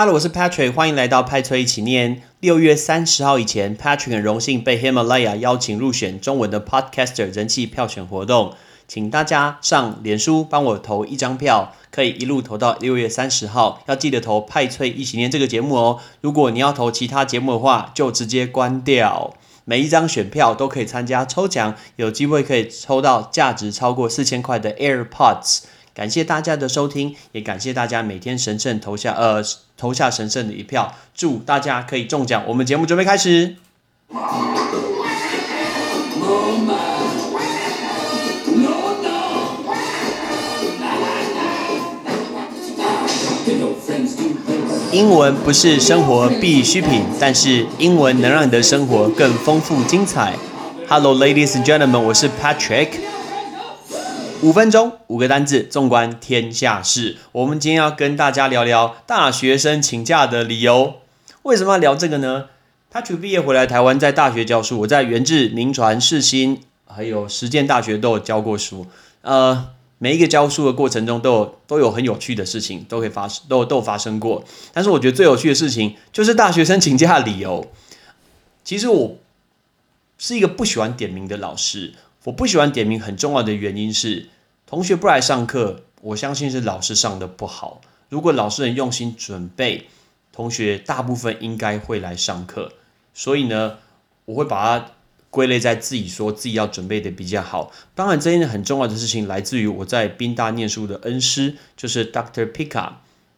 Hello，我是 Patrick，欢迎来到派崔一起念。六月三十号以前，Patrick 很荣幸被 Himalaya 邀请入选中文的 Podcaster 人气票选活动，请大家上脸书帮我投一张票，可以一路投到六月三十号，要记得投派崔一起念这个节目哦。如果你要投其他节目的话，就直接关掉。每一张选票都可以参加抽奖，有机会可以抽到价值超过四千块的 AirPods。感谢大家的收听，也感谢大家每天神圣投下呃投下神圣的一票，祝大家可以中奖。我们节目准备开始。英文不是生活必需品，但是英文能让你的生活更丰富精彩。Hello, ladies and gentlemen，我是 Patrick。五分钟，五个单字，纵观天下事。我们今天要跟大家聊聊大学生请假的理由。为什么要聊这个呢？Patrick 毕业回来台湾，在大学教书。我在元智、民传、世新，还有实践大学都有教过书。呃。每一个教书的过程中，都有都有很有趣的事情，都会发生，都都发生过。但是我觉得最有趣的事情，就是大学生请假的理由。其实我是一个不喜欢点名的老师。我不喜欢点名，很重要的原因是，同学不来上课，我相信是老师上的不好。如果老师很用心准备，同学大部分应该会来上课。所以呢，我会把它。归类在自己说自己要准备的比较好。当然，这件很重要的事情来自于我在宾大念书的恩师，就是 Dr. Pika。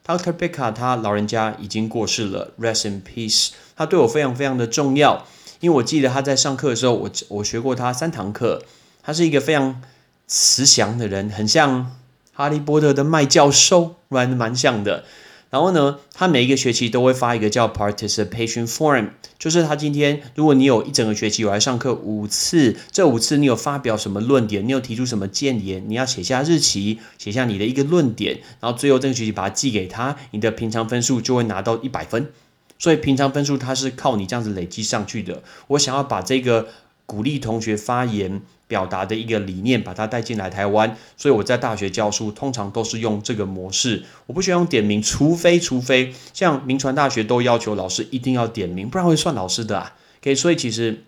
Dr. Pika 他老人家已经过世了，Rest in peace。他对我非常非常的重要，因为我记得他在上课的时候，我我学过他三堂课。他是一个非常慈祥的人，很像哈利波特的麦教授，蛮蛮像的。然后呢，他每一个学期都会发一个叫 participation form，就是他今天如果你有一整个学期有来上课五次，这五次你有发表什么论点，你有提出什么建言，你要写下日期，写下你的一个论点，然后最后这个学期把它寄给他，你的平常分数就会拿到一百分。所以平常分数它是靠你这样子累积上去的。我想要把这个鼓励同学发言。表达的一个理念，把它带进来台湾，所以我在大学教书，通常都是用这个模式。我不喜欢用点名，除非除非像民传大学都要求老师一定要点名，不然会算老师的啊。OK，所以其实，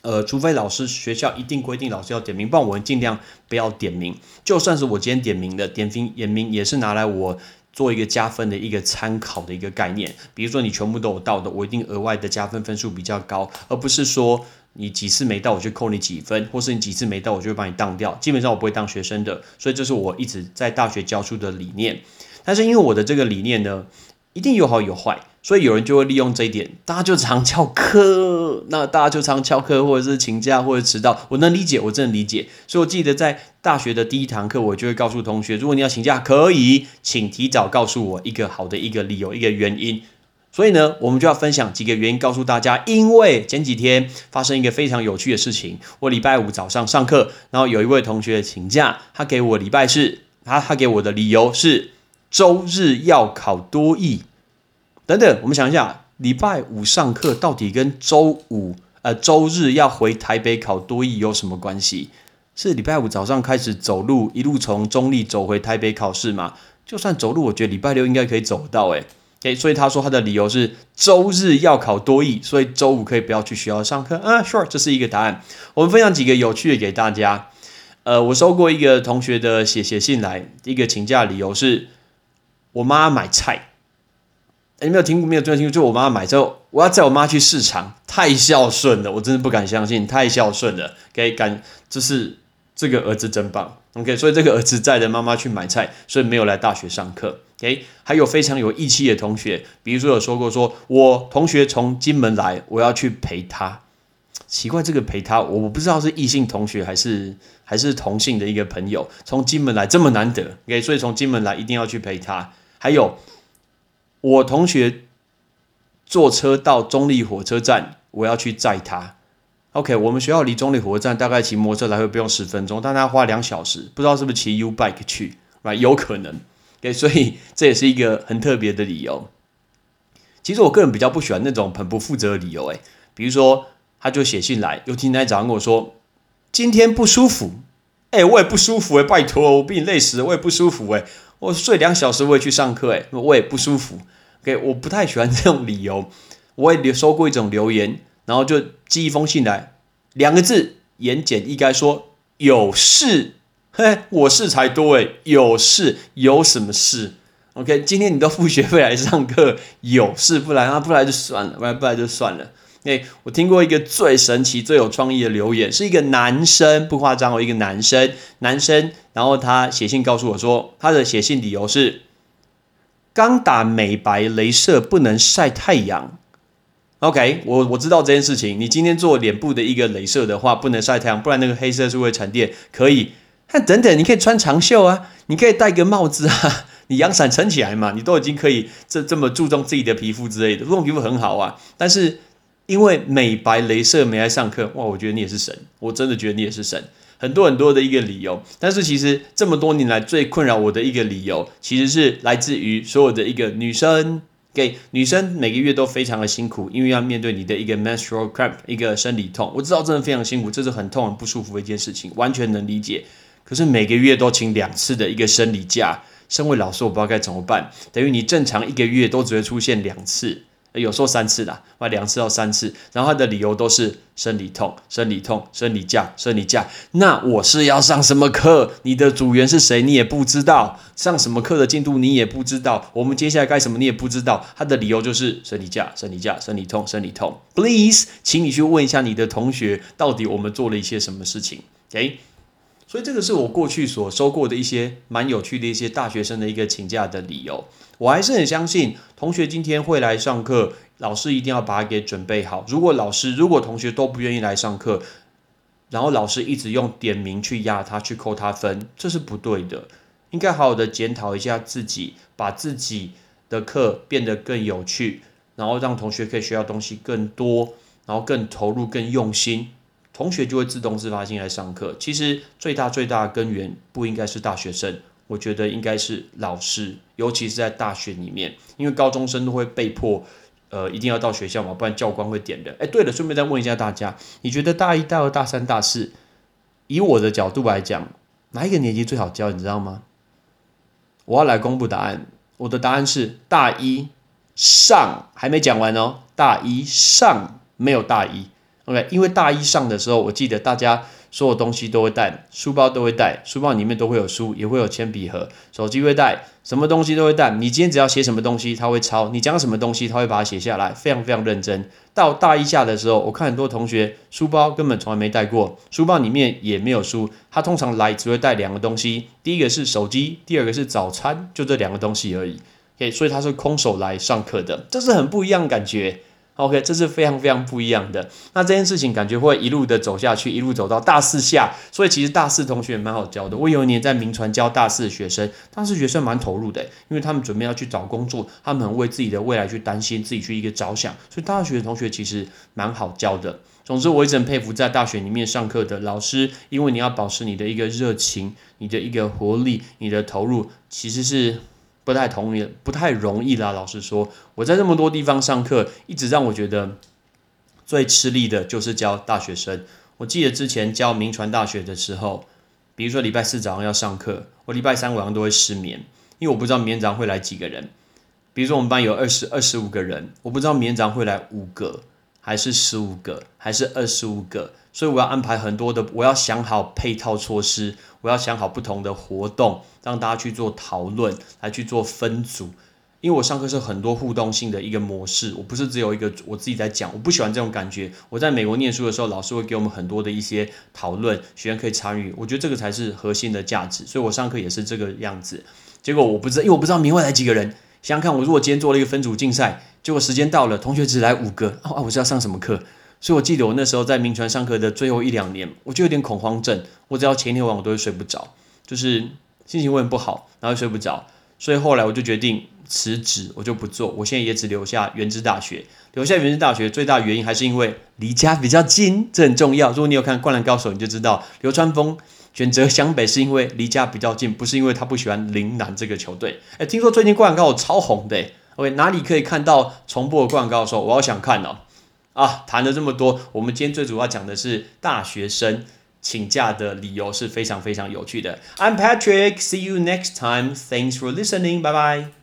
呃，除非老师学校一定规定老师要点名，不然我们尽量不要点名。就算是我今天点名的，点名点名也是拿来我做一个加分的一个参考的一个概念。比如说你全部都有到的，我一定额外的加分分数比较高，而不是说。你几次没到，我就扣你几分；或是你几次没到，我就会把你当掉。基本上我不会当学生的，所以这是我一直在大学教书的理念。但是因为我的这个理念呢，一定有好有坏，所以有人就会利用这一点，大家就常翘课，那大家就常翘课，或者是请假，或者迟到。我能理解，我真的理解。所以我记得在大学的第一堂课，我就会告诉同学：如果你要请假，可以，请提早告诉我一个好的一个理由，一个原因。所以呢，我们就要分享几个原因告诉大家。因为前几天发生一个非常有趣的事情，我礼拜五早上上课，然后有一位同学请假，他给我礼拜四，他他给我的理由是周日要考多艺等等。我们想一下，礼拜五上课到底跟周五呃周日要回台北考多艺有什么关系？是礼拜五早上开始走路，一路从中立走回台北考试吗？就算走路，我觉得礼拜六应该可以走到诶。诶所以他说他的理由是周日要考多艺，所以周五可以不要去学校上课啊。Sure，这是一个答案。我们分享几个有趣的给大家。呃，我收过一个同学的写写信来，一个请假理由是我妈买菜。你没有听过没有听清楚？就我妈买之后，我要载我妈去市场，太孝顺了，我真的不敢相信，太孝顺了。OK，感就是这个儿子真棒。OK，所以这个儿子载着妈妈去买菜，所以没有来大学上课。OK，还有非常有义气的同学，比如说有说过，说我同学从金门来，我要去陪他。奇怪，这个陪他，我不知道是异性同学还是还是同性的一个朋友，从金门来这么难得。OK，所以从金门来一定要去陪他。还有我同学坐车到中立火车站，我要去载他。OK，我们学校离中立火车站大概骑摩托车来回不用十分钟，但他花两小时，不知道是不是骑 U bike 去啊有可能，OK，所以这也是一个很特别的理由。其实我个人比较不喜欢那种很不负责的理由，诶，比如说他就写信来，有天早上跟我说今天不舒服，哎，我也不舒服，哎，拜托，我比你累死了，我也不舒服，哎，我睡两小时我也去上课，哎，我也不舒服。OK，我不太喜欢这种理由。我也收过一种留言，然后就寄一封信来，两个字，言简意赅，说有事。嘿，我事才多诶，有事有什么事？OK，今天你都付学费来上课，有事不来啊？不来就算了，不来不来就算了。诶，我听过一个最神奇、最有创意的留言，是一个男生，不夸张哦，一个男生，男生，然后他写信告诉我说，他的写信理由是刚打美白镭射不能晒太阳。OK，我我知道这件事情，你今天做脸部的一个镭射的话，不能晒太阳，不然那个黑色素会沉淀，可以。那等等，你可以穿长袖啊，你可以戴个帽子啊，你阳伞撑起来嘛，你都已经可以这这么注重自己的皮肤之类的，这种皮肤很好啊。但是因为美白镭射没来上课，哇，我觉得你也是神，我真的觉得你也是神。很多很多的一个理由，但是其实这么多年来最困扰我的一个理由，其实是来自于所有的一个女生，给女生每个月都非常的辛苦，因为要面对你的一个 menstrual cramp，一个生理痛。我知道真的非常辛苦，这是很痛很不舒服的一件事情，完全能理解。可是每个月都请两次的一个生理假，身为老师我不知道该怎么办。等于你正常一个月都只会出现两次，有时候三次啦，哇，两次到三次。然后他的理由都是生理痛、生理痛、生理假、生理假。那我是要上什么课？你的组员是谁？你也不知道。上什么课的进度你也不知道。我们接下来该什么你也不知道。他的理由就是生理假、生理假、生理痛、生理痛。Please，请你去问一下你的同学，到底我们做了一些什么事情？OK。所以这个是我过去所收过的一些蛮有趣的一些大学生的一个请假的理由。我还是很相信同学今天会来上课，老师一定要把它给准备好。如果老师如果同学都不愿意来上课，然后老师一直用点名去压他去扣他分，这是不对的。应该好好的检讨一下自己，把自己的课变得更有趣，然后让同学可以学到东西更多，然后更投入、更用心。同学就会自动自发性来上课。其实最大最大的根源不应该是大学生，我觉得应该是老师，尤其是在大学里面，因为高中生都会被迫，呃，一定要到学校嘛，不然教官会点的。哎，对了，顺便再问一下大家，你觉得大一、大二、大三、大四，以我的角度来讲，哪一个年级最好教？你知道吗？我要来公布答案，我的答案是大一上，还没讲完哦，大一上没有大一。OK，因为大一上的时候，我记得大家所有东西都会带，书包都会带，书包里面都会有书，也会有铅笔盒，手机会带，什么东西都会带。你今天只要写什么东西，他会抄；你讲什么东西，他会把它写下来，非常非常认真。到大一下的时候，我看很多同学书包根本从来没带过，书包里面也没有书，他通常来只会带两个东西，第一个是手机，第二个是早餐，就这两个东西而已。OK，所以他是空手来上课的，这是很不一样的感觉。OK，这是非常非常不一样的。那这件事情感觉会一路的走下去，一路走到大四下。所以其实大四同学也蛮好教的。我有一年在名传教大四的学生，大四学生蛮投入的，因为他们准备要去找工作，他们很为自己的未来去担心，自己去一个着想。所以大学的同学其实蛮好教的。总之，我一直很佩服在大学里面上课的老师，因为你要保持你的一个热情、你的一个活力、你的投入，其实是。不太同意，不太容易啦。老实说，我在这么多地方上课，一直让我觉得最吃力的就是教大学生。我记得之前教名传大学的时候，比如说礼拜四早上要上课，我礼拜三晚上都会失眠，因为我不知道明天早上会来几个人。比如说我们班有二十二十五个人，我不知道明天早上会来五个，还是十五个，还是二十五个。所以我要安排很多的，我要想好配套措施，我要想好不同的活动，让大家去做讨论，来去做分组。因为我上课是很多互动性的一个模式，我不是只有一个我自己在讲，我不喜欢这种感觉。我在美国念书的时候，老师会给我们很多的一些讨论，学员可以参与，我觉得这个才是核心的价值。所以我上课也是这个样子。结果我不知道，因为我不知道明会来几个人。想想看，我如果今天做了一个分组竞赛，结果时间到了，同学只来五个，啊，我是要上什么课？所以，我记得我那时候在名传上课的最后一两年，我就有点恐慌症。我只要前一天晚我都会睡不着，就是心情会很不好，然后睡不着。所以后来我就决定辞职，我就不做。我现在也只留下原知大学。留下原知大学最大原因还是因为离家比较近，这很重要。如果你有看《灌篮高手》，你就知道流川枫选择湘北是因为离家比较近，不是因为他不喜欢陵南这个球队。哎，听说最近《灌篮高手》超红的，OK，哪里可以看到重播《灌篮高手》？我好想看哦。啊，谈了这么多，我们今天最主要讲的是大学生请假的理由是非常非常有趣的。I'm Patrick, see you next time. Thanks for listening. Bye bye.